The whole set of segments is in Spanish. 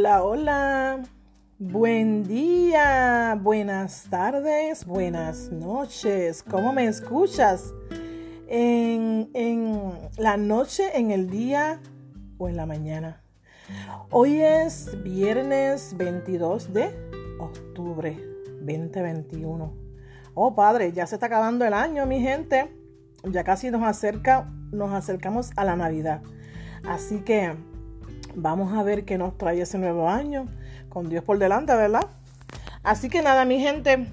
Hola, hola. Buen día, buenas tardes, buenas noches. ¿Cómo me escuchas? En, en, la noche, en el día o en la mañana. Hoy es viernes 22 de octubre 2021. Oh, padre, ya se está acabando el año, mi gente. Ya casi nos acerca, nos acercamos a la Navidad. Así que vamos a ver qué nos trae ese nuevo año. Con Dios por delante, ¿verdad? Así que nada, mi gente,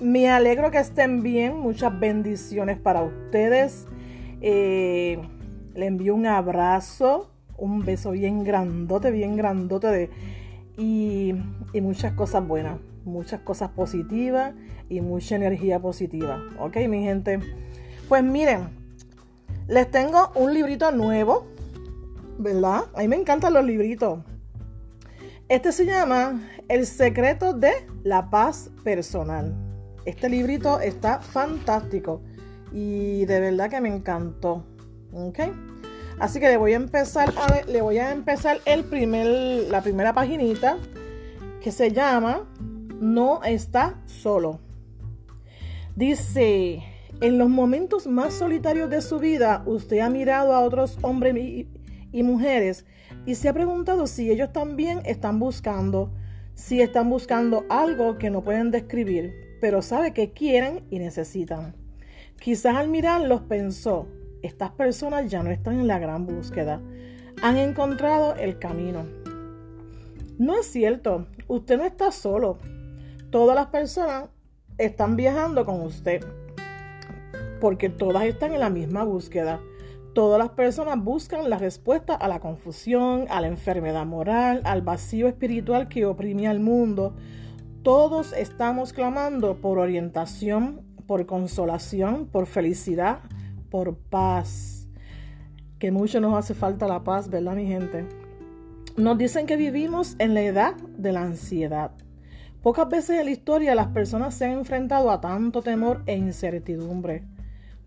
me alegro que estén bien. Muchas bendiciones para ustedes. Eh, le envío un abrazo, un beso bien grandote, bien grandote de, y, y muchas cosas buenas, muchas cosas positivas y mucha energía positiva. ¿Ok, mi gente? Pues miren, les tengo un librito nuevo ¿verdad? A mí me encantan los libritos. Este se llama El secreto de la paz personal. Este librito está fantástico y de verdad que me encantó. ¿Ok? Así que le voy a empezar le voy a empezar el primer, la primera paginita que se llama No está solo. Dice, en los momentos más solitarios de su vida, usted ha mirado a otros hombres y, mujeres y se ha preguntado si ellos también están buscando, si están buscando algo que no pueden describir, pero sabe que quieren y necesitan. Quizás al mirarlos pensó, estas personas ya no están en la gran búsqueda, han encontrado el camino. No es cierto, usted no está solo. Todas las personas están viajando con usted, porque todas están en la misma búsqueda. Todas las personas buscan la respuesta a la confusión, a la enfermedad moral, al vacío espiritual que oprime al mundo. Todos estamos clamando por orientación, por consolación, por felicidad, por paz. Que mucho nos hace falta la paz, ¿verdad, mi gente? Nos dicen que vivimos en la edad de la ansiedad. Pocas veces en la historia las personas se han enfrentado a tanto temor e incertidumbre.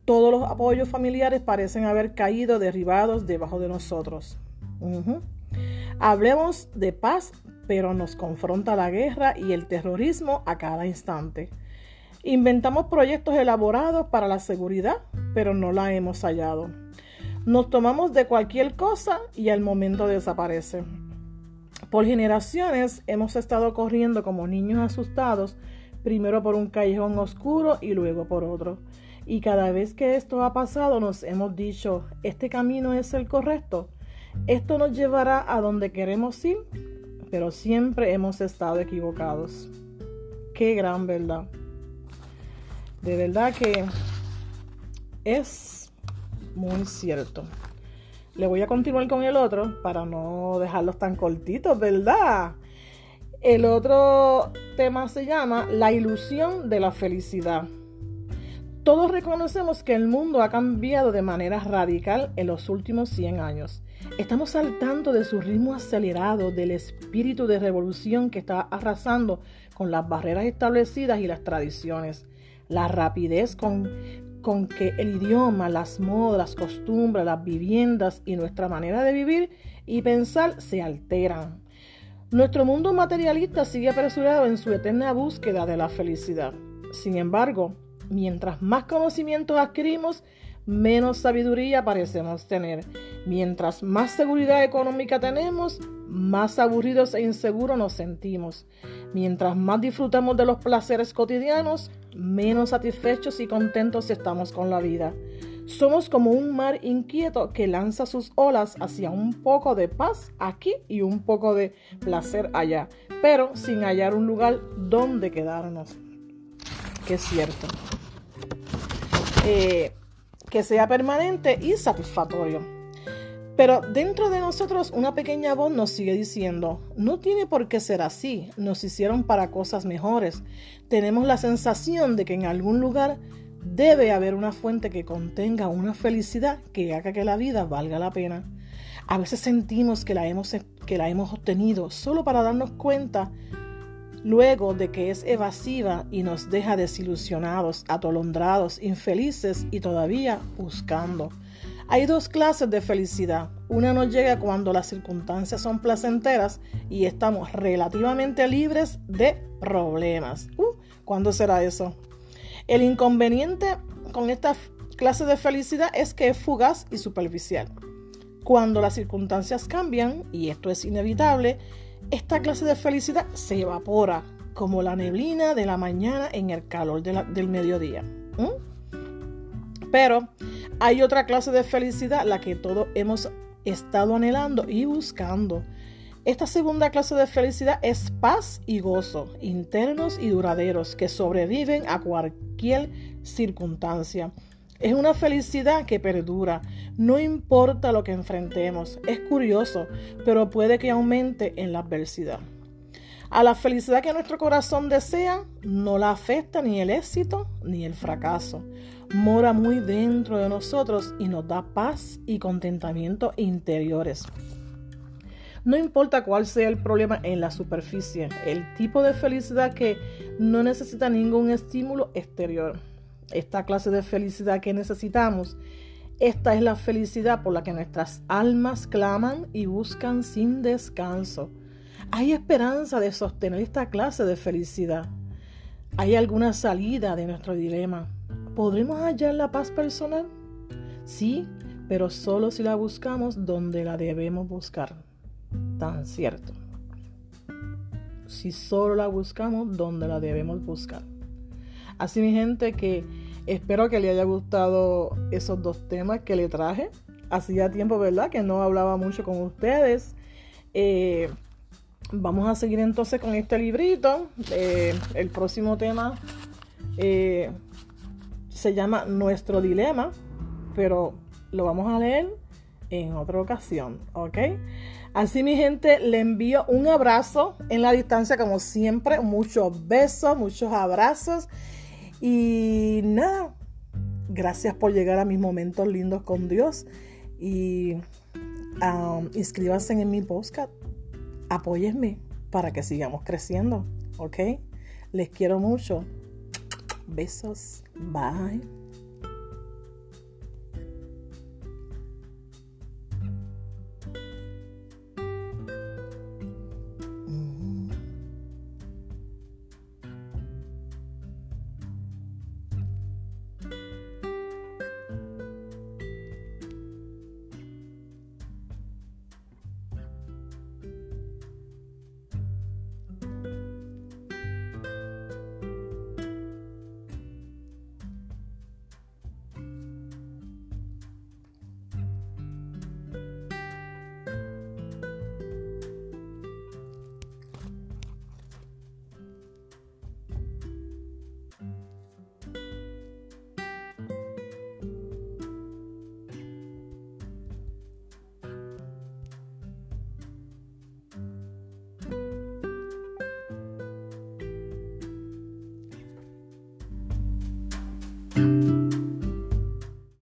Todos los apoyos familiares parecen haber caído derribados debajo de nosotros. Hablemos de paz, pero nos confronta la guerra y el terrorismo a cada instante. Inventamos proyectos elaborados para la seguridad, pero no la hemos hallado. Nos tomamos de cualquier cosa y al momento desaparece. Por generaciones hemos estado corriendo como niños asustados, primero por un callejón oscuro y luego por otro. Y cada vez que esto ha pasado nos hemos dicho, este camino es el correcto, esto nos llevará a donde queremos ir, pero siempre hemos estado equivocados. Qué gran verdad. De verdad que es muy cierto. Le voy a continuar con el otro para no dejarlos tan cortitos, ¿verdad? El otro tema se llama La ilusión de la felicidad. Todos reconocemos que el mundo ha cambiado de manera radical en los últimos 100 años. Estamos al tanto de su ritmo acelerado, del espíritu de revolución que está arrasando con las barreras establecidas y las tradiciones. La rapidez con, con que el idioma, las modas, las costumbres, las viviendas y nuestra manera de vivir y pensar se alteran. Nuestro mundo materialista sigue apresurado en su eterna búsqueda de la felicidad. Sin embargo, Mientras más conocimientos adquirimos, menos sabiduría parecemos tener. Mientras más seguridad económica tenemos, más aburridos e inseguros nos sentimos. Mientras más disfrutamos de los placeres cotidianos, menos satisfechos y contentos estamos con la vida. Somos como un mar inquieto que lanza sus olas hacia un poco de paz aquí y un poco de placer allá, pero sin hallar un lugar donde quedarnos. Que es cierto. Eh, que sea permanente y satisfactorio. Pero dentro de nosotros una pequeña voz nos sigue diciendo, no tiene por qué ser así, nos hicieron para cosas mejores. Tenemos la sensación de que en algún lugar debe haber una fuente que contenga una felicidad que haga que la vida valga la pena. A veces sentimos que la hemos, que la hemos obtenido solo para darnos cuenta luego de que es evasiva y nos deja desilusionados, atolondrados, infelices y todavía buscando. Hay dos clases de felicidad. Una nos llega cuando las circunstancias son placenteras y estamos relativamente libres de problemas. Uh, ¿Cuándo será eso? El inconveniente con esta clase de felicidad es que es fugaz y superficial. Cuando las circunstancias cambian, y esto es inevitable, esta clase de felicidad se evapora como la neblina de la mañana en el calor del mediodía. Pero hay otra clase de felicidad, la que todos hemos estado anhelando y buscando. Esta segunda clase de felicidad es paz y gozo, internos y duraderos, que sobreviven a cualquier circunstancia. Es una felicidad que perdura, no importa lo que enfrentemos. Es curioso, pero puede que aumente en la adversidad. A la felicidad que nuestro corazón desea no la afecta ni el éxito ni el fracaso. Mora muy dentro de nosotros y nos da paz y contentamiento interiores. No importa cuál sea el problema en la superficie, el tipo de felicidad que no necesita ningún estímulo exterior. Esta clase de felicidad que necesitamos, esta es la felicidad por la que nuestras almas claman y buscan sin descanso. Hay esperanza de sostener esta clase de felicidad. ¿Hay alguna salida de nuestro dilema? ¿Podremos hallar la paz personal? Sí, pero solo si la buscamos donde la debemos buscar. Tan cierto. Si solo la buscamos donde la debemos buscar. Así mi gente que espero que le haya gustado esos dos temas que le traje. Hacía tiempo, ¿verdad? Que no hablaba mucho con ustedes. Eh, Vamos a seguir entonces con este librito. Eh, el próximo tema eh, se llama Nuestro Dilema, pero lo vamos a leer en otra ocasión, ¿ok? Así mi gente, le envío un abrazo en la distancia como siempre, muchos besos, muchos abrazos y nada, gracias por llegar a mis momentos lindos con Dios y um, inscríbanse en mi podcast apóyenme para que sigamos creciendo, ¿ok? Les quiero mucho. Besos. Bye.